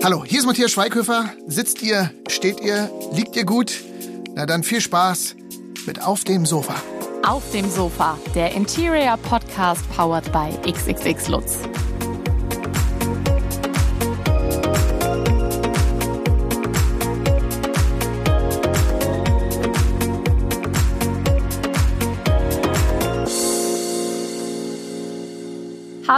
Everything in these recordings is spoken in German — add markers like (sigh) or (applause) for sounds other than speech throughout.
Hallo, hier ist Matthias Schweighöfer. Sitzt ihr, steht ihr, liegt ihr gut? Na dann viel Spaß mit Auf dem Sofa. Auf dem Sofa, der Interior Podcast powered by XXX Lutz.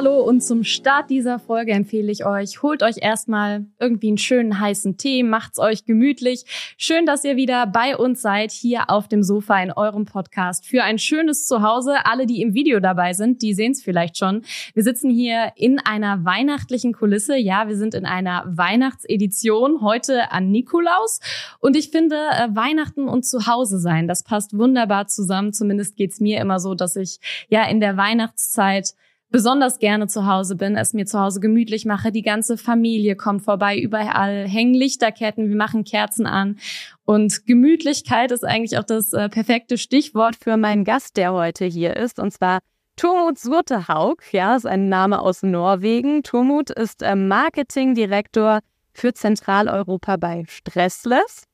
Hallo und zum Start dieser Folge empfehle ich euch, holt euch erstmal irgendwie einen schönen heißen Tee, macht's euch gemütlich. Schön, dass ihr wieder bei uns seid, hier auf dem Sofa in eurem Podcast für ein schönes Zuhause. Alle, die im Video dabei sind, die sehen es vielleicht schon. Wir sitzen hier in einer weihnachtlichen Kulisse. Ja, wir sind in einer Weihnachtsedition heute an Nikolaus. Und ich finde, äh, Weihnachten und Zuhause sein, das passt wunderbar zusammen. Zumindest geht's mir immer so, dass ich ja in der Weihnachtszeit besonders gerne zu Hause bin, es mir zu Hause gemütlich mache. Die ganze Familie kommt vorbei, überall hängen Lichterketten, wir machen Kerzen an. Und Gemütlichkeit ist eigentlich auch das äh, perfekte Stichwort für meinen Gast, der heute hier ist, und zwar Turmut Surtehaug, ja, ist ein Name aus Norwegen. Turmut ist äh, Marketingdirektor für Zentraleuropa bei Stressless.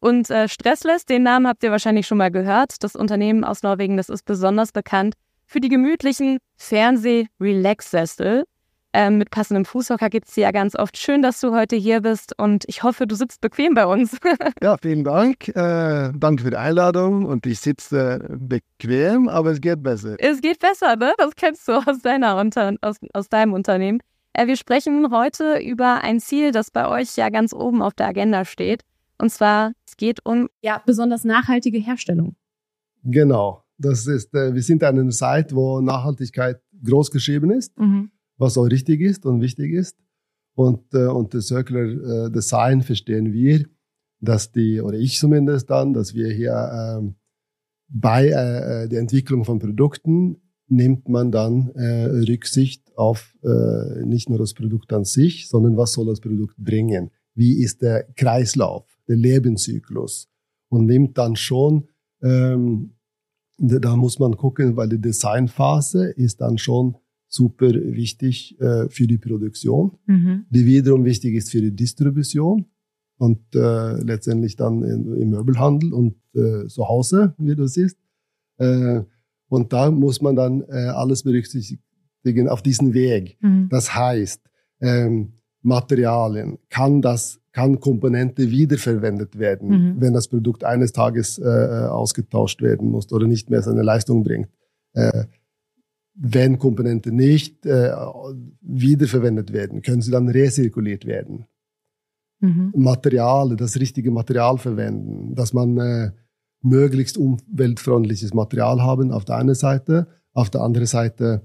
Und äh, Stressless, den Namen habt ihr wahrscheinlich schon mal gehört. Das Unternehmen aus Norwegen, das ist besonders bekannt für die gemütlichen Fernseh-Relax-Sessel. Ähm, mit passendem Fußhocker gibt es ja ganz oft. Schön, dass du heute hier bist und ich hoffe, du sitzt bequem bei uns. (laughs) ja, vielen Dank. Äh, danke für die Einladung und ich sitze bequem, aber es geht besser. Es geht besser, ne? Das kennst du aus, deiner Unter aus, aus deinem Unternehmen. Äh, wir sprechen heute über ein Ziel, das bei euch ja ganz oben auf der Agenda steht. Und zwar, es geht um ja besonders nachhaltige Herstellung. Genau. Das ist, äh, wir sind an einer Zeit, wo Nachhaltigkeit groß geschrieben ist, mhm. was auch richtig ist und wichtig ist. Und äh, unter Circular äh, Design verstehen wir, dass die, oder ich zumindest dann, dass wir hier ähm, bei äh, der Entwicklung von Produkten nimmt man dann äh, Rücksicht auf äh, nicht nur das Produkt an sich, sondern was soll das Produkt bringen? Wie ist der Kreislauf, der Lebenszyklus? Und nimmt dann schon ähm, da muss man gucken, weil die Designphase ist dann schon super wichtig äh, für die Produktion, mhm. die wiederum wichtig ist für die Distribution und äh, letztendlich dann in, im Möbelhandel und äh, zu Hause, wie du siehst. Äh, und da muss man dann äh, alles berücksichtigen auf diesen Weg. Mhm. Das heißt, ähm, Materialien, kann das kann Komponente wiederverwendet werden, mhm. wenn das Produkt eines Tages äh, äh, ausgetauscht werden muss oder nicht mehr seine Leistung bringt. Äh, wenn Komponente nicht äh, wiederverwendet werden, können sie dann rezirkuliert werden. Mhm. Material, das richtige Material verwenden, dass man äh, möglichst umweltfreundliches Material haben auf der einen Seite, auf der anderen Seite,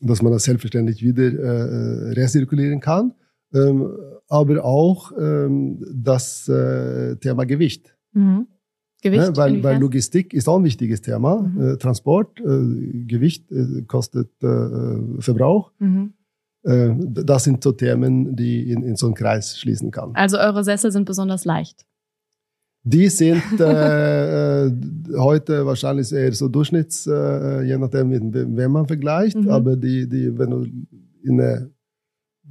dass man das selbstverständlich wieder äh, äh rezirkulieren kann ähm, aber auch ähm, das äh, Thema Gewicht. Mhm. Gewicht? Ja, weil, weil Logistik ist auch ein wichtiges Thema. Mhm. Äh, Transport, äh, Gewicht äh, kostet äh, Verbrauch. Mhm. Äh, das sind so Themen, die in, in so einen Kreis schließen kann. Also eure Sessel sind besonders leicht. Die sind äh, äh, heute wahrscheinlich eher so Durchschnitts, äh, je nachdem, mit wem man vergleicht. Mhm. Aber die, die, wenn du in eine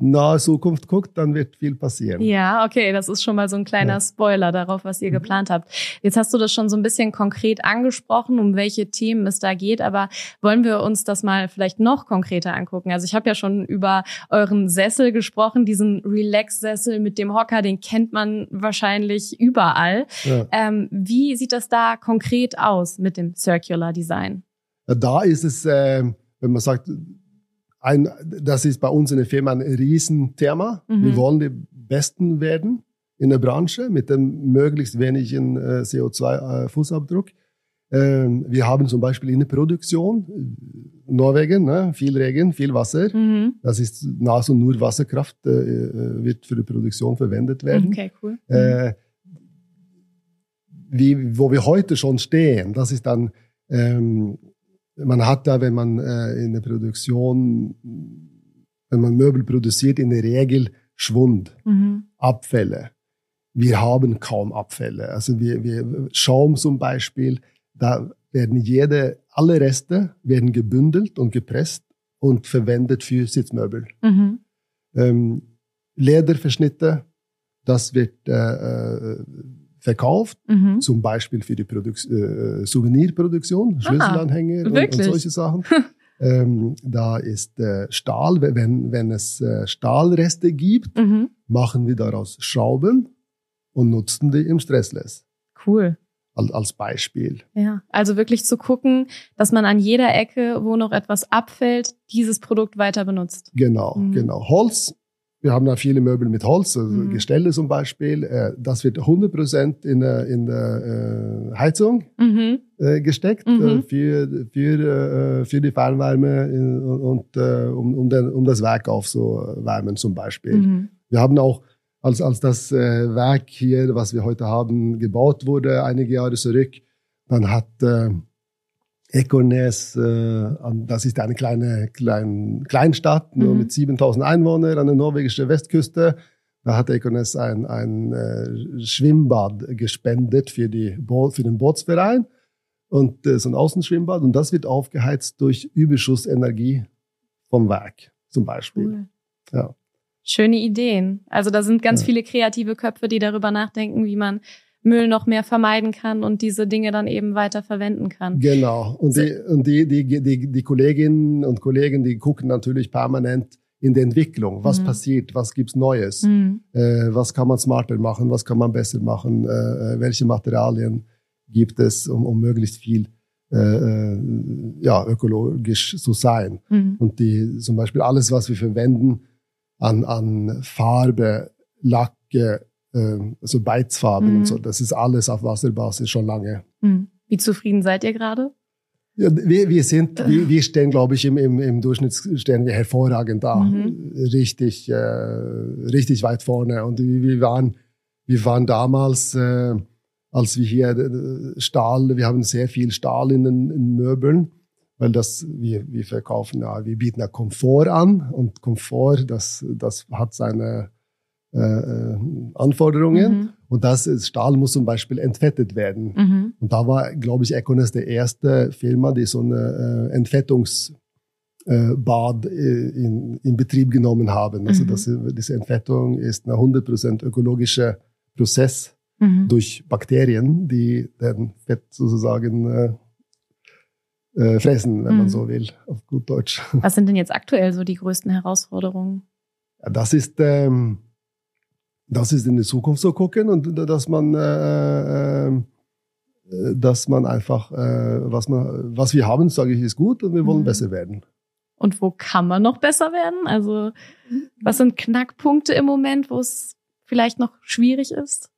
nahe Zukunft guckt, dann wird viel passieren. Ja, okay, das ist schon mal so ein kleiner ja. Spoiler darauf, was ihr mhm. geplant habt. Jetzt hast du das schon so ein bisschen konkret angesprochen, um welche Themen es da geht, aber wollen wir uns das mal vielleicht noch konkreter angucken? Also ich habe ja schon über euren Sessel gesprochen, diesen Relax-Sessel mit dem Hocker, den kennt man wahrscheinlich überall. Ja. Ähm, wie sieht das da konkret aus mit dem Circular Design? Da ist es, äh, wenn man sagt, ein, das ist bei uns in der Firma ein Riesenthema. Mhm. Wir wollen die Besten werden in der Branche mit dem möglichst wenigen äh, CO2-Fußabdruck. Äh, ähm, wir haben zum Beispiel in der Produktion, äh, Norwegen, ne, viel Regen, viel Wasser. Mhm. Das ist nahezu nur Wasserkraft, äh, äh, wird für die Produktion verwendet werden. Okay, cool. Mhm. wie, wo wir heute schon stehen, das ist dann ähm, man hat da, wenn man äh, in der Produktion, wenn man Möbel produziert, in der Regel Schwund, mhm. Abfälle. Wir haben kaum Abfälle. Also wir, wir Schaum zum Beispiel, da werden jede, alle Reste werden gebündelt und gepresst und verwendet für Sitzmöbel. Mhm. Ähm, Lederverschnitte Das wird äh, äh verkauft, mhm. zum Beispiel für die Produk äh, Souvenirproduktion, Schlüsselanhänger und, und, solche Sachen. (laughs) ähm, da ist äh, Stahl, wenn, wenn es äh, Stahlreste gibt, mhm. machen wir daraus Schrauben und nutzen die im Stressless. Cool als Beispiel. Ja, also wirklich zu gucken, dass man an jeder Ecke, wo noch etwas abfällt, dieses Produkt weiter benutzt. Genau, mhm. genau. Holz. Wir haben da viele Möbel mit Holz, also mhm. Gestelle zum Beispiel. Äh, das wird 100 Prozent in, in der äh, Heizung mhm. Äh, gesteckt mhm. für, für, für die Fernwärme und um, um, den, um das Werk aufzuwärmen zum Beispiel. Mhm. Wir haben auch als, als das Werk hier, was wir heute haben, gebaut wurde, einige Jahre zurück, dann hat Ekornes, äh, das ist eine kleine klein, Kleinstadt, nur mhm. mit 7000 Einwohnern an der norwegischen Westküste. Da hat Ekornes ein, ein äh, Schwimmbad gespendet für, die Bo für den Bootsverein und äh, so ein Außenschwimmbad. Und das wird aufgeheizt durch Überschussenergie vom Werk zum Beispiel. Cool. Ja. Schöne Ideen. Also da sind ganz ja. viele kreative Köpfe, die darüber nachdenken, wie man Müll noch mehr vermeiden kann und diese Dinge dann eben weiter verwenden kann. Genau. Und die, und die, die, die, die Kolleginnen und Kollegen, die gucken natürlich permanent in der Entwicklung. Was mhm. passiert? Was gibt's Neues? Mhm. Äh, was kann man smarter machen? Was kann man besser machen? Äh, äh welche Materialien gibt es, um, um möglichst viel äh, äh, ja, ökologisch zu sein? Mhm. Und die, zum Beispiel alles, was wir verwenden, an, an Farbe, Lacke, also Beizfarben mhm. und so. Das ist alles auf Wasserbasis schon lange. Mhm. Wie zufrieden seid ihr gerade? Ja, wir, wir sind, (laughs) wir, wir stehen, glaube ich, im, im, im Durchschnitt stehen wir hervorragend da. Mhm. Richtig, äh, richtig weit vorne. Und wir, wir waren, wir waren damals, äh, als wir hier äh, Stahl, wir haben sehr viel Stahl in den in Möbeln weil das wir, wir verkaufen ja, wir bieten ja Komfort an und Komfort, das, das hat seine äh, äh Anforderungen. Mhm. Und das ist, Stahl muss zum Beispiel entfettet werden. Mhm. Und da war, glaube ich, Econes der erste Firma, die so eine äh, Entfettungsbad äh, in, in Betrieb genommen haben. Also mhm. das, diese Entfettung ist ein 100% ökologischer Prozess mhm. durch Bakterien, die den Fett sozusagen äh, äh, fressen, wenn mhm. man so will, auf gut Deutsch. Was sind denn jetzt aktuell so die größten Herausforderungen? Ja, das ist, ähm, das ist in die Zukunft zu gucken und dass man, äh, äh, dass man einfach, äh, was man, was wir haben, sage ich, ist gut und wir wollen mhm. besser werden. Und wo kann man noch besser werden? Also, was sind Knackpunkte im Moment, wo es vielleicht noch schwierig ist?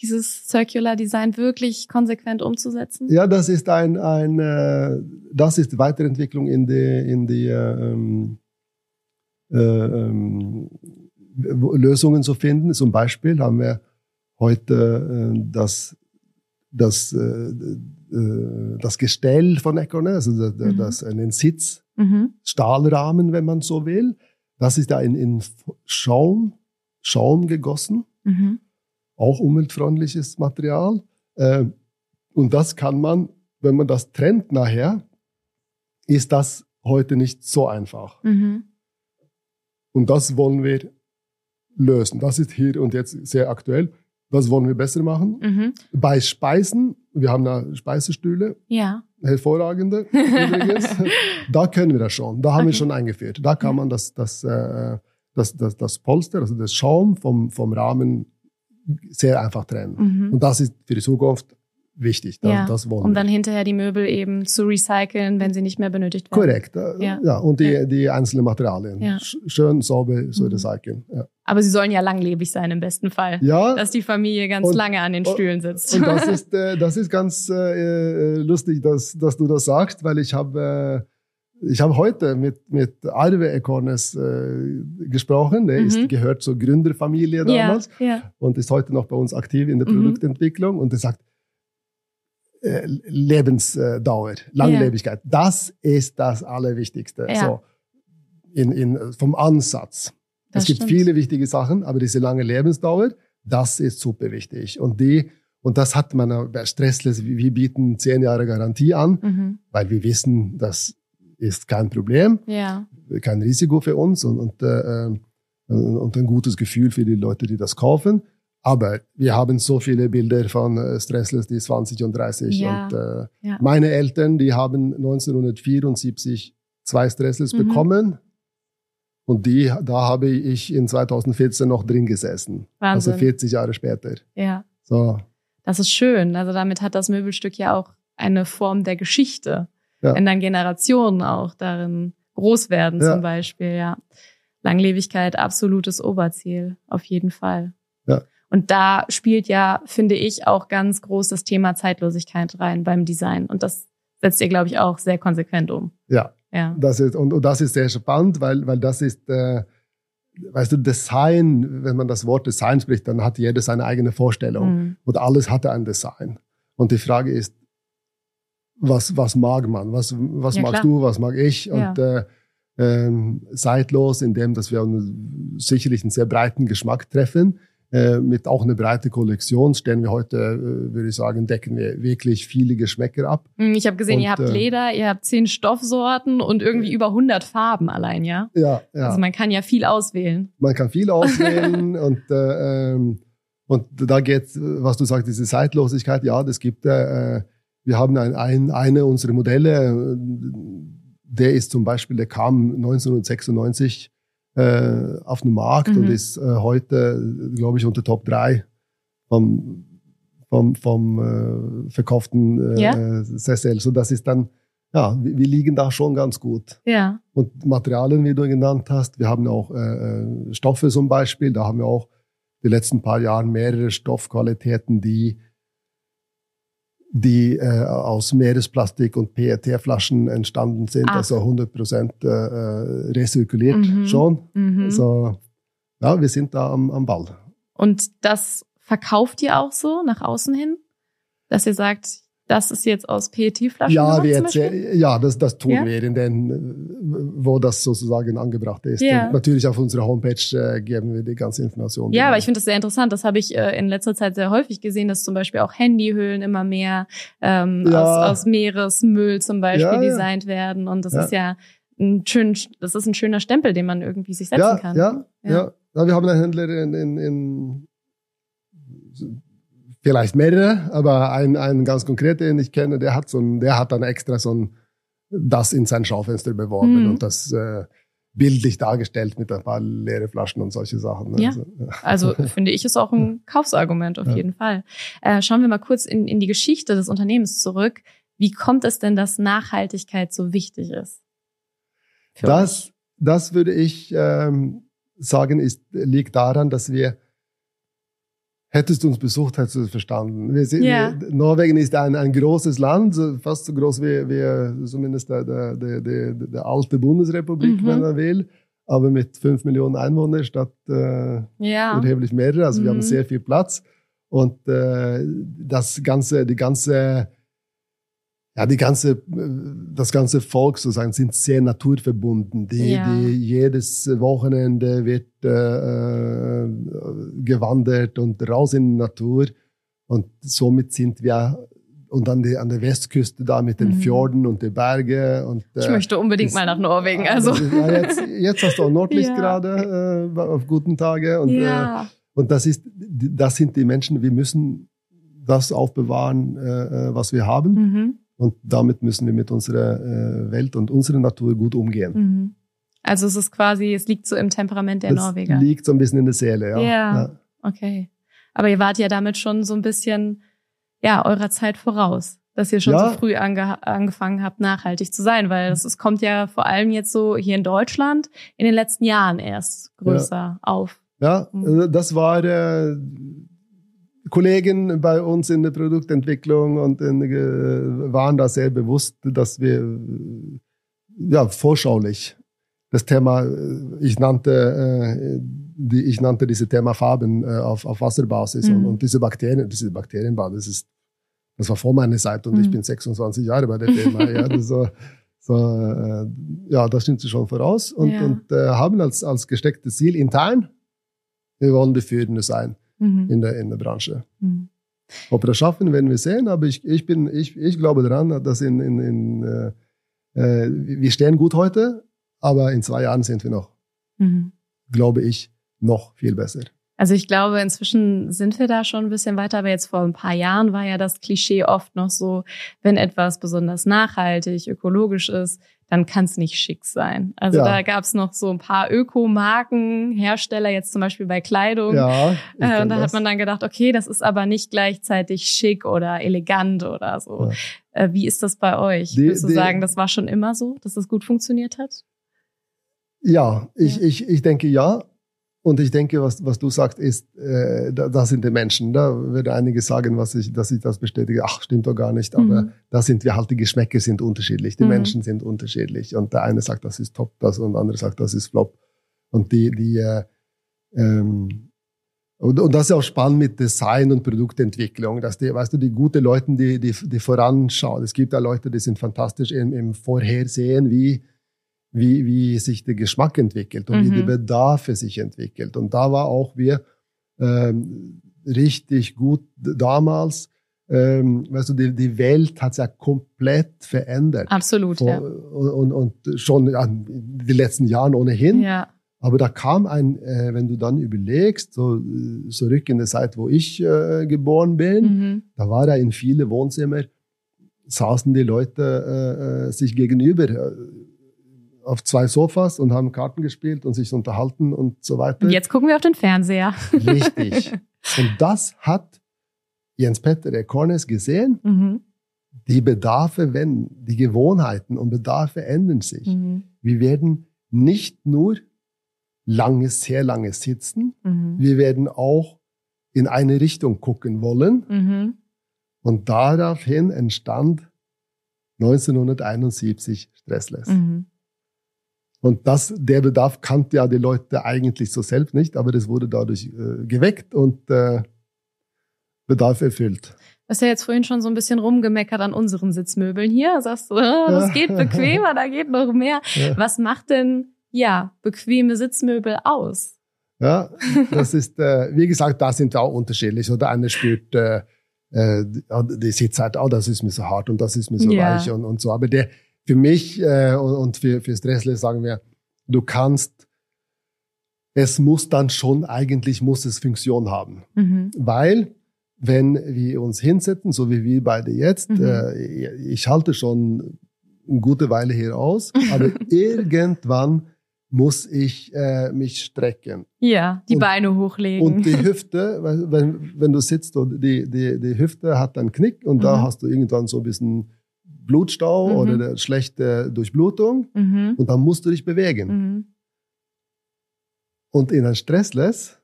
dieses Circular Design wirklich konsequent umzusetzen? Ja, das ist ein, ein äh, das ist Weiterentwicklung in die, in die ähm, äh, ähm, Lösungen zu finden. Zum Beispiel haben wir heute äh, das, das, äh, äh das Gestell von Econe, also das, mhm. das einen Sitz, mhm. Stahlrahmen, wenn man so will. Das ist da in, in Schaum, Schaum gegossen. Mhm auch umweltfreundliches Material. Äh, und das kann man, wenn man das trennt nachher, ist das heute nicht so einfach. Mhm. Und das wollen wir lösen. Das ist hier und jetzt sehr aktuell. Das wollen wir besser machen. Mhm. Bei Speisen, wir haben da Speisestühle. Ja. Hervorragende (laughs) übrigens. da können wir das schon. Da haben okay. wir schon eingeführt. Da kann man das, das, äh, das, das, das Polster, also das Schaum vom, vom Rahmen sehr einfach trennen. Mhm. Und das ist für die Zukunft wichtig. Das, ja, das wollen um dann hinterher die Möbel eben zu recyceln, wenn sie nicht mehr benötigt werden. Korrekt. Äh, ja, ja und die, die einzelnen Materialien. Ja. Schön sauber zu mhm. recyceln. Ja. Aber sie sollen ja langlebig sein im besten Fall. Ja. Dass die Familie ganz und, lange an den Stühlen sitzt. Und das ist, (laughs) äh, das ist ganz äh, lustig, dass, dass du das sagst, weil ich habe äh, ich habe heute mit, mit Arve Ekornes äh, gesprochen. Der mhm. ist, gehört zur Gründerfamilie damals ja, ja. und ist heute noch bei uns aktiv in der mhm. Produktentwicklung. Und er sagt, äh, Lebensdauer, Langlebigkeit, ja. das ist das Allerwichtigste. So, in, in, vom Ansatz. Das es gibt stimmt. viele wichtige Sachen, aber diese lange Lebensdauer, das ist super wichtig. Und die und das hat man bei Stressless, wir bieten zehn Jahre Garantie an, mhm. weil wir wissen, dass ist kein Problem, ja. kein Risiko für uns und, und, äh, und ein gutes Gefühl für die Leute, die das kaufen. Aber wir haben so viele Bilder von äh, Stressless, die 20 und 30. Ja. Und äh, ja. meine Eltern, die haben 1974 zwei Stressless mhm. bekommen. Und die, da habe ich in 2014 noch drin gesessen. Also Wahnsinn. Also 40 Jahre später. Ja. So. Das ist schön. Also damit hat das Möbelstück ja auch eine Form der Geschichte. Ja. In dann Generationen auch darin groß werden ja. zum Beispiel, ja. Langlebigkeit, absolutes Oberziel, auf jeden Fall. Und da spielt ja, finde ich, auch ganz groß das Thema Zeitlosigkeit rein beim Design. Und das setzt ihr, glaube ich, auch sehr konsequent um. Ja. ja. Das ist, und, und das ist sehr spannend, weil, weil das ist, äh, weißt du, Design, wenn man das Wort Design spricht, dann hat jeder seine eigene Vorstellung. Mhm. Und alles hatte ein Design. Und die Frage ist, was, was mag man? Was, was ja, magst klar. du? Was mag ich? Und ja. äh, ähm, seitlos, indem dass wir sicherlich einen sehr breiten Geschmack treffen. Äh, mit auch einer breiten Kollektion stellen wir heute, äh, würde ich sagen, decken wir wirklich viele Geschmäcker ab. Hm, ich habe gesehen, und, ihr habt äh, Leder, ihr habt zehn Stoffsorten und irgendwie über 100 Farben allein, ja? Ja, ja. Also man kann ja viel auswählen. Man kann viel auswählen (laughs) und äh, ähm, und da geht, was du sagst, diese Zeitlosigkeit, ja, das gibt äh, wir haben ein, ein, eine unserer Modelle, der ist zum Beispiel, der kam 1996 äh, auf den Markt mhm. und ist äh, heute, glaube ich, unter Top 3 vom, vom, vom äh, verkauften äh, ja. Sessel. So das ist dann, ja, wir, wir, liegen da schon ganz gut. Ja. Und Materialien, wie du genannt hast, wir haben auch äh, äh, Stoffe zum Beispiel, da haben wir auch die letzten paar Jahre mehrere Stoffqualitäten, die die äh, aus Meeresplastik und PET-Flaschen entstanden sind, Ach. also 100 Prozent äh, äh, rezirkuliert mhm. schon. Mhm. Also ja, wir sind da am, am Ball. Und das verkauft ihr auch so nach außen hin, dass ihr sagt, das ist jetzt aus PET-Flaschen? Ja, wir ja, das, das tun ja? wir in den, wo das sozusagen angebracht ist. Ja. Und natürlich auf unserer Homepage äh, geben wir die ganze Information. Ja, aber ich finde das sehr interessant. Das habe ich äh, in letzter Zeit sehr häufig gesehen, dass zum Beispiel auch Handyhüllen immer mehr ähm, ja. aus, aus Meeresmüll zum Beispiel designt werden. Und das ist ja ein schön, das ist ein schöner Stempel, den man irgendwie sich setzen kann. Ja, ja. ja. wir haben einen Händler in, in, in vielleicht mehrere, aber ein, ein ganz konkreter, den ich kenne, der hat so ein, der hat dann extra so ein, das in sein Schaufenster beworben mhm. und das äh, bildlich dargestellt mit ein paar leere Flaschen und solche Sachen. Ne? Ja. Also, also (laughs) finde ich ist auch ein Kaufsargument auf ja. jeden Fall. Äh, schauen wir mal kurz in, in die Geschichte des Unternehmens zurück. Wie kommt es denn, dass Nachhaltigkeit so wichtig ist? Das, das würde ich ähm, sagen, ist, liegt daran, dass wir Hättest du uns besucht, hättest du es verstanden. Wir sind, yeah. Norwegen ist ein, ein großes Land, fast so groß wie, wie zumindest der, der, der, der, der alte Bundesrepublik, mhm. wenn man will. Aber mit fünf Millionen Einwohnern statt äh, ja. erheblich mehrere. Also mhm. wir haben mhm. sehr viel Platz. Und äh, das ganze, die ganze ja, die ganze, das ganze Volk sozusagen sind sehr naturverbunden. Die, ja. die jedes Wochenende wird äh, äh, gewandert und raus in die Natur. Und somit sind wir und an, die, an der Westküste da mit den mhm. Fjorden und den Bergen. Und, äh, ich möchte unbedingt ist, mal nach Norwegen. Also. Ja, jetzt, jetzt hast du auch Nordlicht (laughs) ja. gerade äh, auf guten Tagen. Und, ja. äh, und das, ist, das sind die Menschen, wir müssen das aufbewahren, äh, äh was wir haben. Mhm. Und damit müssen wir mit unserer äh, Welt und unserer Natur gut umgehen. Mhm. Also es ist quasi, es liegt so im Temperament der das Norweger. liegt so ein bisschen in der Seele, ja. ja. ja. Okay. Aber ihr wart ja damit schon so ein bisschen, ja, eurer Zeit voraus, dass ihr schon ja. so früh ange angefangen habt, nachhaltig zu sein, weil das, es kommt ja vor allem jetzt so hier in Deutschland in den letzten Jahren erst größer ja. auf. Ja, mhm. das war äh, Kollegen bei uns in der Produktentwicklung und in, äh, waren da sehr bewusst, dass wir äh, ja vorschaulich das Thema, äh, ich nannte, äh, die, ich nannte diese Thema Farben äh, auf, auf Wasserbasis mhm. und, und, diese Bakterien, diese Bakterienbasis ist, das war vor meiner Zeit und mhm. ich bin 26 Jahre bei der Firma. ja, das so, so, äh, ja, da sind sie schon voraus und, ja. und äh, haben als, als gestecktes Ziel intern, wir wollen die Führende sein mhm. in, der, in der Branche. Mhm. Ob wir das schaffen, werden wir sehen, aber ich, ich, bin, ich, ich glaube daran, dass in, in, in äh, äh, wir stehen gut heute, aber in zwei Jahren sind wir noch, mhm. glaube ich, noch viel besser. Also ich glaube, inzwischen sind wir da schon ein bisschen weiter, aber jetzt vor ein paar Jahren war ja das Klischee oft noch so, wenn etwas besonders nachhaltig, ökologisch ist, dann kann es nicht schick sein. Also ja. da gab es noch so ein paar Ökomarken, Hersteller, jetzt zum Beispiel bei Kleidung. Ja, äh, und da das. hat man dann gedacht, okay, das ist aber nicht gleichzeitig schick oder elegant oder so. Ja. Äh, wie ist das bei euch? Die, Würdest du die, sagen, das war schon immer so, dass es gut funktioniert hat? Ja, ich, ja. Ich, ich denke ja. Und ich denke, was, was du sagst, ist, äh, da, da sind die Menschen. Da würde einige sagen, was ich, dass ich das bestätige. Ach, stimmt doch gar nicht. Aber mhm. da sind wir halt, die Geschmäcker sind unterschiedlich. Die mhm. Menschen sind unterschiedlich. Und der eine sagt, das ist top, das und der andere sagt, das ist flop. Und die, die, äh, ähm, und, und das ist auch spannend mit Design und Produktentwicklung, dass die, weißt du, die gute Leute, die, die, die voranschauen. Es gibt ja Leute, die sind fantastisch im, im Vorhersehen, wie, wie, wie sich der Geschmack entwickelt und mhm. wie die Bedarfe sich entwickelt. Und da war auch wir ähm, richtig gut damals. Ähm, weißt du, die, die Welt hat sich ja komplett verändert. Absolut, Vor, ja. Und, und schon ja, die letzten Jahren ohnehin. Ja. Aber da kam ein, äh, wenn du dann überlegst, so zurück in die Zeit, wo ich äh, geboren bin, mhm. da war da in viele Wohnzimmer, saßen die Leute äh, äh sich gegenüber äh, auf zwei Sofas und haben Karten gespielt und sich unterhalten und so weiter. Und jetzt gucken wir auf den Fernseher. Richtig. (laughs) Und das hat Jens Petter Ekornes gesehen. Mhm. Die Bedarfe, wenn die Gewohnheiten und Bedarfe ändern sich. Mhm. Wir werden nicht nur langes, sehr langes sitzen. Mhm. Wir werden auch in eine Richtung gucken wollen. Mhm. Und daraufhin entstand 1971 Stressless. Mhm. Und das, der Bedarf kannte ja die Leute eigentlich so selbst nicht, aber das wurde dadurch äh, geweckt und äh, Bedarf erfüllt. Du hast ja jetzt vorhin schon so ein bisschen rumgemeckert an unseren Sitzmöbeln hier. Sagst du, oh, das geht bequemer, da geht noch mehr. Ja. Was macht denn, ja, bequeme Sitzmöbel aus? Ja, das ist, äh, wie gesagt, da sind wir auch unterschiedlich. Oder einer spürt, äh, äh, die Sitz halt, oh, das ist mir so hart und das ist mir so ja. weich und, und so. Aber der, für mich äh, und, und für, für Stressless sagen wir, du kannst, es muss dann schon, eigentlich muss es Funktion haben. Mhm. Weil, wenn wir uns hinsetzen, so wie wir beide jetzt, mhm. äh, ich halte schon eine gute Weile hier aus, aber (laughs) irgendwann muss ich äh, mich strecken. Ja, die und, Beine hochlegen. Und die (laughs) Hüfte, wenn, wenn du sitzt, die, die, die Hüfte hat einen Knick und mhm. da hast du irgendwann so ein bisschen Blutstau mhm. oder eine schlechte Durchblutung mhm. und dann musst du dich bewegen. Mhm. Und in einem Stressless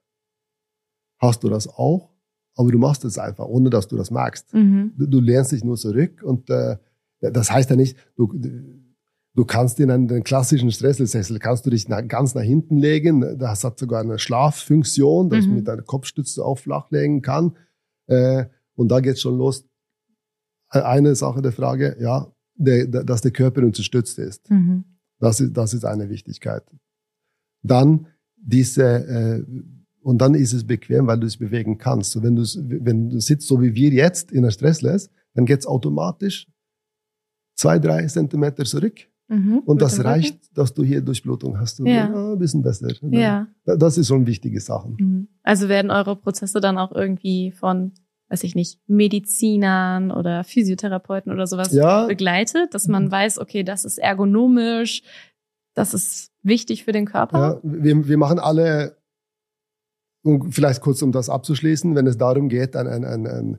hast du das auch, aber du machst es einfach, ohne dass du das merkst. Mhm. Du, du, lehnst dich nur zurück und äh, das heißt ja nicht, du, du kannst in einen, klassischen Stressless-Sessel, kannst du dich nach, ganz nach hinten legen, das hat sogar eine Schlaffunktion, dass mhm. man mit deiner Kopfstütze auch flach legen kann. Äh, und da geht's schon los eine Sache der Frage, ja, der, der, dass der Körper unterstützt ist. Mhm. Das ist. Das ist eine Wichtigkeit. Dann diese, äh, und dann ist es bequem, weil du es bewegen kannst. So, wenn, du, wenn du sitzt, so wie wir jetzt in der Stressless, dann geht's automatisch zwei, drei Zentimeter zurück. Mhm, und das reicht, dass du hier Durchblutung hast. Und ja. ja. ein bisschen besser. Ja. Das ist schon wichtige Sachen. Mhm. Also werden eure Prozesse dann auch irgendwie von weiß ich nicht, Medizinern oder Physiotherapeuten oder sowas ja. begleitet, dass man weiß, okay, das ist ergonomisch, das ist wichtig für den Körper? Ja, wir, wir machen alle, um, vielleicht kurz um das abzuschließen, wenn es darum geht, ein, ein, ein, ein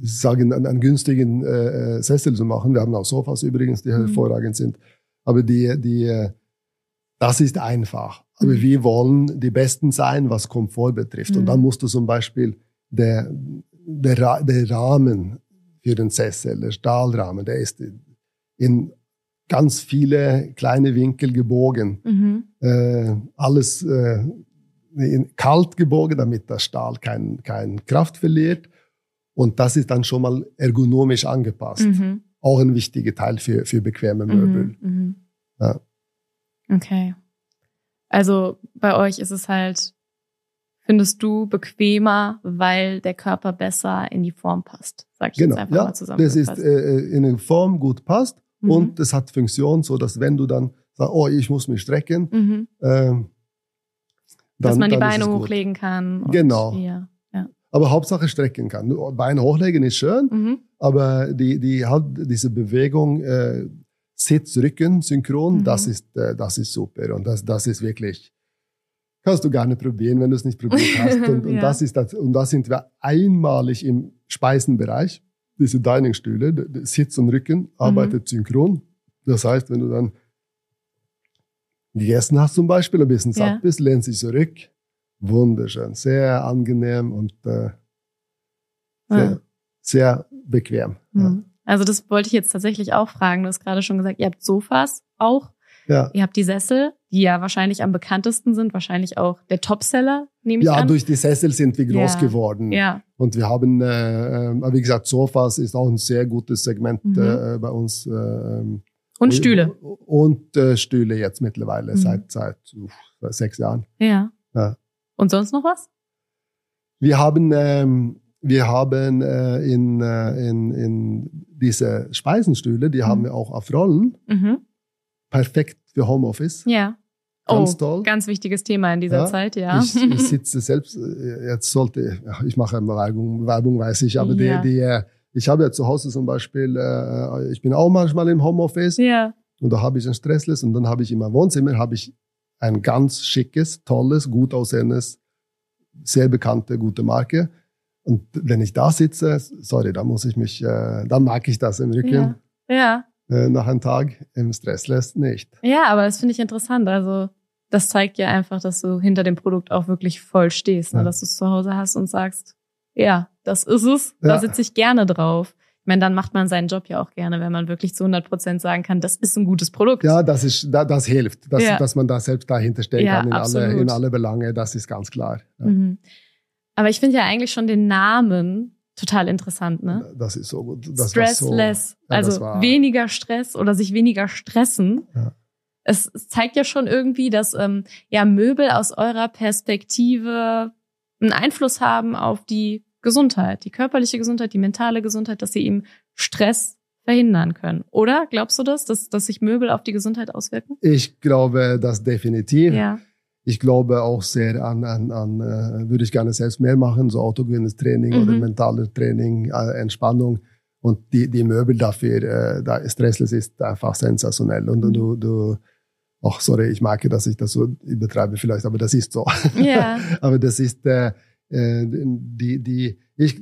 sagen, einen, einen günstigen äh, Sessel zu machen. Wir haben auch Sofas übrigens, die mhm. hervorragend sind. Aber die, die, das ist einfach. Aber mhm. wir wollen die Besten sein, was Komfort betrifft. Mhm. Und dann musst du zum Beispiel der, der, der Rahmen für den Sessel, der Stahlrahmen, der ist in ganz viele kleine Winkel gebogen. Mhm. Äh, alles äh, kalt gebogen, damit der Stahl keine kein Kraft verliert. Und das ist dann schon mal ergonomisch angepasst. Mhm. Auch ein wichtiger Teil für, für bequeme Möbel. Mhm, mhm. ja. Okay. Also bei euch ist es halt findest du bequemer, weil der Körper besser in die Form passt. Sag ich genau. jetzt einfach ja, mal zusammen. Das ist äh, in eine Form gut passt mhm. und es hat Funktion, so dass wenn du dann sagst, oh, ich muss mich strecken, mhm. äh, dann, dass man die Beine hochlegen kann. genau. Ja, ja. Aber Hauptsache strecken kann. Beine hochlegen ist schön, mhm. aber die, die halt diese Bewegung äh, Sitz, Rücken synchron, mhm. das ist äh, das ist super und das das ist wirklich kannst du gar nicht probieren, wenn du es nicht probiert (laughs) hast. Und, und das ist das, und da sind wir einmalig im Speisenbereich. Diese Dining-Stühle, Sitz und Rücken arbeitet mhm. synchron. Das heißt, wenn du dann gegessen hast zum Beispiel, ein bisschen satt ja. bist, lehnst dich zurück. Wunderschön, sehr angenehm und äh, sehr, ja. sehr bequem. Mhm. Also das wollte ich jetzt tatsächlich auch fragen. Du hast gerade schon gesagt, ihr habt Sofas auch. Ja. Ihr habt die Sessel, die ja wahrscheinlich am bekanntesten sind, wahrscheinlich auch der Topseller, nehme ich ja, an. Ja, durch die Sessel sind wir groß ja. geworden. Ja. Und wir haben, äh, äh, wie gesagt, Sofas ist auch ein sehr gutes Segment mhm. äh, bei uns. Äh, ähm, und Stühle. Und äh, Stühle jetzt mittlerweile mhm. seit, seit uh, sechs Jahren. Ja. ja. Und sonst noch was? Wir haben, ähm, wir haben äh, in, äh, in, in diese Speisenstühle, die mhm. haben wir auch auf Rollen. Mhm. Perfekt für Homeoffice. Ja. Ganz oh, toll. Ganz wichtiges Thema in dieser ja, Zeit, ja. Ich, ich (laughs) sitze selbst, äh, jetzt sollte, ich mache immer Werbung, Werbung weiß ich, aber ja. die, die, äh, ich habe ja zu Hause zum Beispiel, äh, ich bin auch manchmal im Homeoffice. Ja. Und da habe ich ein Stressless und dann habe ich im Wohnzimmer habe ich ein ganz schickes, tolles, gut aussehendes, sehr bekannte, gute Marke. Und wenn ich da sitze, sorry, da muss ich mich, äh, dann mag ich das im Rücken. Ja. ja. Äh, nach einem Tag im Stressless nicht. Ja, aber das finde ich interessant. Also das zeigt ja einfach, dass du hinter dem Produkt auch wirklich voll stehst, ne? Ja. dass du es zu Hause hast und sagst, ja, das ist es, da sitze ich gerne drauf. Ich meine, dann macht man seinen Job ja auch gerne, wenn man wirklich zu 100 Prozent sagen kann, das ist ein gutes Produkt. Ja, das ist, das, das hilft, dass, ja. dass man da selbst dahinter stehen ja, kann in alle, in alle Belange, das ist ganz klar. Ja. Mhm. Aber ich finde ja eigentlich schon den Namen total interessant, ne? Das ist so gut. Das Stressless, so, also weniger Stress oder sich weniger stressen. Es, es zeigt ja schon irgendwie, dass ähm, ja Möbel aus eurer Perspektive einen Einfluss haben auf die Gesundheit, die körperliche Gesundheit, die mentale Gesundheit, dass sie ihm Stress verhindern können. Oder glaubst du das, dass, dass sich Möbel auf die Gesundheit auswirken? Ich glaube das definitiv. Ja. Ich glaube auch sehr an, an, an äh, würde ich gerne selbst mehr machen, so autogenes Training mhm. oder mentales Training, äh, Entspannung. Und die, die Möbel dafür, äh, da Stressless ist einfach sensationell. Und mhm. du, du, ach sorry, ich mag, dass ich das so übertreibe vielleicht, aber das ist so. Ja. (laughs) aber das ist, äh, äh, die, die, ich,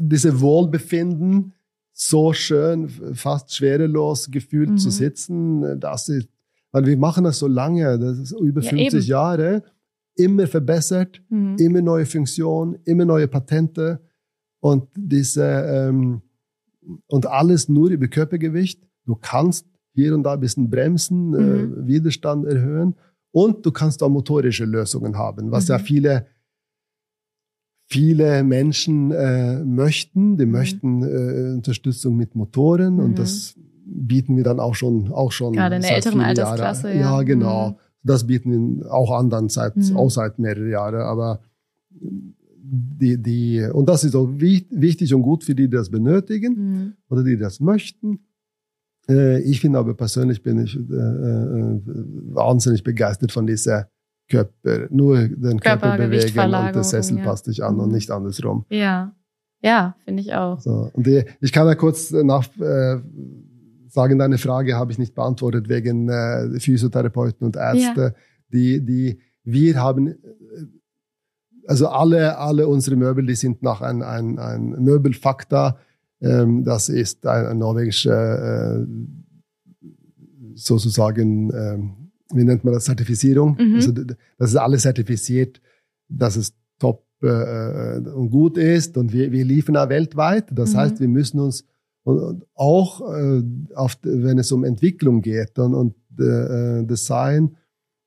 diese Wohlbefinden, so schön, fast schwerelos gefühlt mhm. zu sitzen, das ist, weil wir machen das so lange, das ist über ja, 50 eben. Jahre, immer verbessert, mhm. immer neue Funktionen, immer neue Patente und diese, ähm, und alles nur über Körpergewicht. Du kannst hier und da ein bisschen bremsen, äh, mhm. äh, Widerstand erhöhen und du kannst auch motorische Lösungen haben, was ja mhm. viele viele Menschen äh, möchten. Die mhm. möchten äh, Unterstützung mit Motoren mhm. und das bieten wir dann auch schon auch schon gerade in der älteren Altersklasse. Ja, ja genau. Mhm. Das bieten wir auch an dann seit mhm. auch seit mehreren Jahren. Aber die die und das ist auch wichtig und gut für die, die das benötigen mhm. oder die das möchten. Äh, ich finde aber persönlich bin ich äh, äh, wahnsinnig begeistert von dieser Körper, nur den Körper bewegen und der Sessel ja. passt dich an und mhm. nicht andersrum. Ja, ja, finde ich auch. So, und die, ich kann da kurz nach äh, sagen, deine Frage habe ich nicht beantwortet wegen äh, Physiotherapeuten und Ärzte, ja. die, die wir haben, äh, also alle, alle unsere Möbel, die sind nach ein, ein, ein Möbelfakta, ähm, das ist ein, ein norwegischer äh, sozusagen ähm, wie nennt man das, Zertifizierung. Mhm. Also, das ist alles zertifiziert, dass es top äh, äh, und gut ist und wir, wir liefern auch weltweit. Das mhm. heißt, wir müssen uns auch, äh, auf, wenn es um Entwicklung geht und, und äh, Design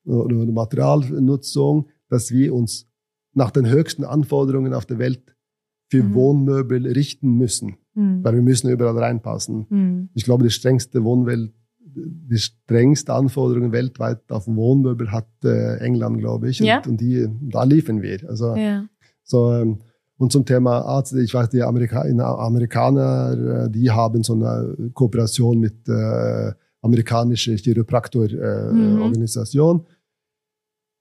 oder Materialnutzung, dass wir uns nach den höchsten Anforderungen auf der Welt für mhm. Wohnmöbel richten müssen, mhm. weil wir müssen überall reinpassen. Mhm. Ich glaube, die strengste Wohnwelt die strengste Anforderungen weltweit auf Wohnmöbel hat äh, England, glaube ich. Und, ja. und die, da liefern wir. Also, ja. so, ähm, und zum Thema Arzt, ich weiß, die Amerika Amerikaner, äh, die haben so eine Kooperation mit äh, amerikanischer Chiropraktor-Organisation. Äh, mhm.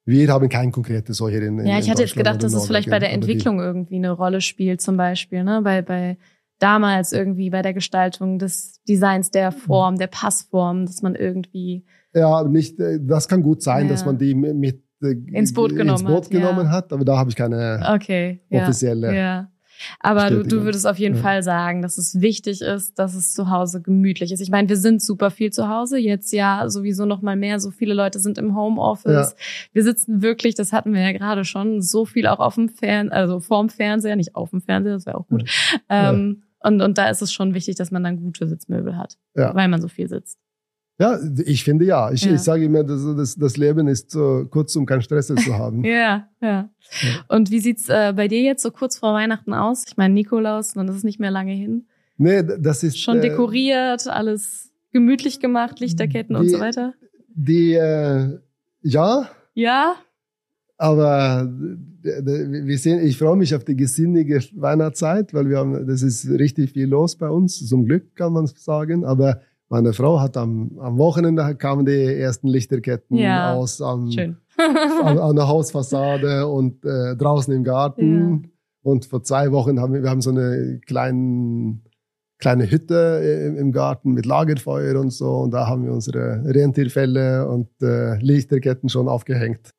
wir haben kein konkretes so hier in, in Ja, ich hatte jetzt gedacht, dass es vielleicht bei der Entwicklung irgendwie eine Rolle spielt, zum Beispiel, ne? Bei, bei damals irgendwie bei der Gestaltung des Designs der Form, der Passform, dass man irgendwie. Ja, nicht, äh, das kann gut sein, ja. dass man die mit ins Boot genommen, ins Boot hat, genommen ja. hat, aber da habe ich keine okay, offizielle. Ja. Aber du, du würdest auf jeden ja. Fall sagen, dass es wichtig ist, dass es zu Hause gemütlich ist. Ich meine, wir sind super viel zu Hause, jetzt ja sowieso noch mal mehr. So viele Leute sind im Homeoffice. Ja. Wir sitzen wirklich, das hatten wir ja gerade schon, so viel auch auf dem Fernseher, also vorm Fernseher, nicht auf dem Fernseher, das wäre auch gut. Ja. Ähm, und, und da ist es schon wichtig, dass man dann gute Sitzmöbel hat, weil man so viel sitzt. Ja, ich finde ja. Ich, ja. ich sage immer, das, das, das Leben ist so kurz, um keinen Stress zu haben. (laughs) ja, ja, Und wie sieht's äh, bei dir jetzt so kurz vor Weihnachten aus? Ich meine, Nikolaus, dann ist es nicht mehr lange hin. Nee, das ist. Schon äh, dekoriert, alles gemütlich gemacht, Lichterketten die, und so weiter? Die, äh, ja. Ja. Aber wir sehen, ich freue mich auf die gesinnige Weihnachtszeit, weil wir haben, das ist richtig viel los bei uns, zum Glück kann man sagen. Aber meine Frau hat am, am Wochenende kamen die ersten Lichterketten ja, aus am, an, an, der Hausfassade und äh, draußen im Garten. Ja. Und vor zwei Wochen haben wir, wir haben so eine kleinen, kleine Hütte im, im, Garten mit Lagerfeuer und so. Und da haben wir unsere Rentierfälle und äh, Lichterketten schon aufgehängt.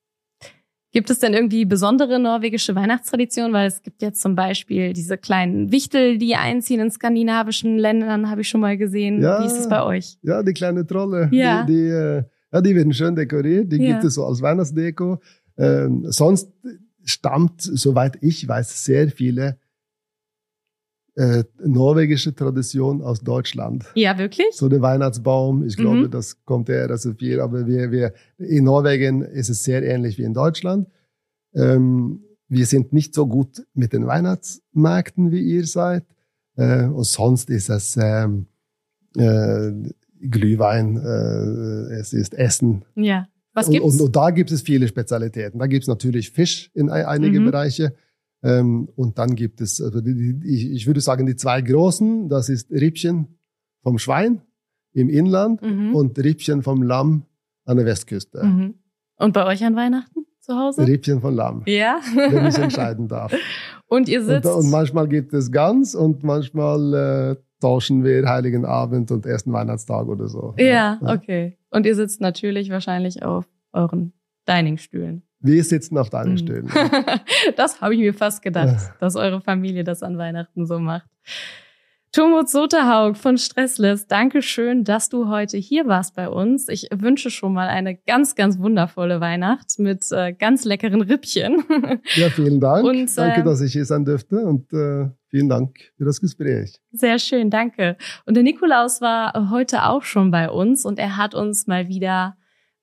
Gibt es denn irgendwie besondere norwegische Weihnachtstraditionen? Weil es gibt jetzt zum Beispiel diese kleinen Wichtel, die einziehen in skandinavischen Ländern, habe ich schon mal gesehen. Ja, Wie ist es bei euch? Ja, die kleine Trolle. Ja. Die, die, äh, ja, die werden schön dekoriert. Die ja. gibt es so als Weihnachtsdeko. Ähm, sonst stammt, soweit ich weiß, sehr viele äh, norwegische Tradition aus Deutschland. Ja, wirklich? So der Weihnachtsbaum, ich glaube, mhm. das kommt eher das ist viel, aber wir, wir, in Norwegen ist es sehr ähnlich wie in Deutschland. Ähm, wir sind nicht so gut mit den Weihnachtsmärkten, wie ihr seid. Äh, und sonst ist es ähm, äh, Glühwein, äh, es ist Essen. Ja. Was gibt's? Und, und, und da gibt es viele Spezialitäten. Da gibt es natürlich Fisch in einige mhm. Bereiche. Ähm, und dann gibt es, also die, die, ich würde sagen, die zwei großen, das ist Rippchen vom Schwein im Inland mhm. und Rippchen vom Lamm an der Westküste. Mhm. Und bei euch an Weihnachten zu Hause? Rippchen von Lamm. Ja. wenn ich entscheiden darf. (laughs) Und ihr sitzt. Und, und manchmal gibt es Gans und manchmal äh, tauschen wir Heiligen Abend und ersten Weihnachtstag oder so. Ja, ja, okay. Und ihr sitzt natürlich wahrscheinlich auf euren Diningstühlen. Wir sitzen auf deinen mhm. Stühlen. (laughs) das habe ich mir fast gedacht, dass eure Familie das an Weihnachten so macht. Tumut Soterhaug von Stressless, danke schön, dass du heute hier warst bei uns. Ich wünsche schon mal eine ganz, ganz wundervolle Weihnacht mit äh, ganz leckeren Rippchen. (laughs) Ja, vielen Dank. Und, danke, äh, dass ich hier sein dürfte und äh, vielen Dank für das Gespräch. Sehr schön, danke. Und der Nikolaus war heute auch schon bei uns und er hat uns mal wieder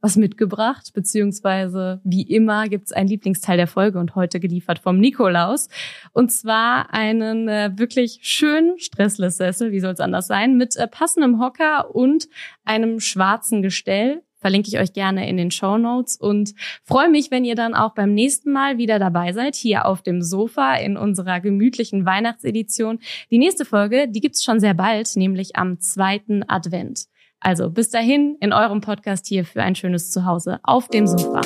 was mitgebracht, beziehungsweise wie immer gibt's einen Lieblingsteil der Folge und heute geliefert vom Nikolaus. Und zwar einen äh, wirklich schönen Stressless-Sessel, wie soll es anders sein, mit äh, passendem Hocker und einem schwarzen Gestell. Verlinke ich euch gerne in den Show Notes und freue mich, wenn ihr dann auch beim nächsten Mal wieder dabei seid, hier auf dem Sofa in unserer gemütlichen Weihnachtsedition. Die nächste Folge, die gibt's schon sehr bald, nämlich am zweiten Advent. Also bis dahin in eurem Podcast hier für ein schönes Zuhause auf dem Sofa.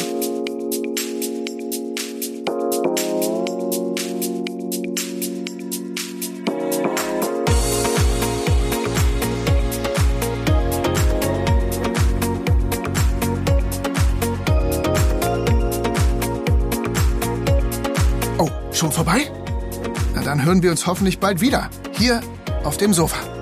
Oh, schon vorbei? Na dann hören wir uns hoffentlich bald wieder. Hier auf dem Sofa.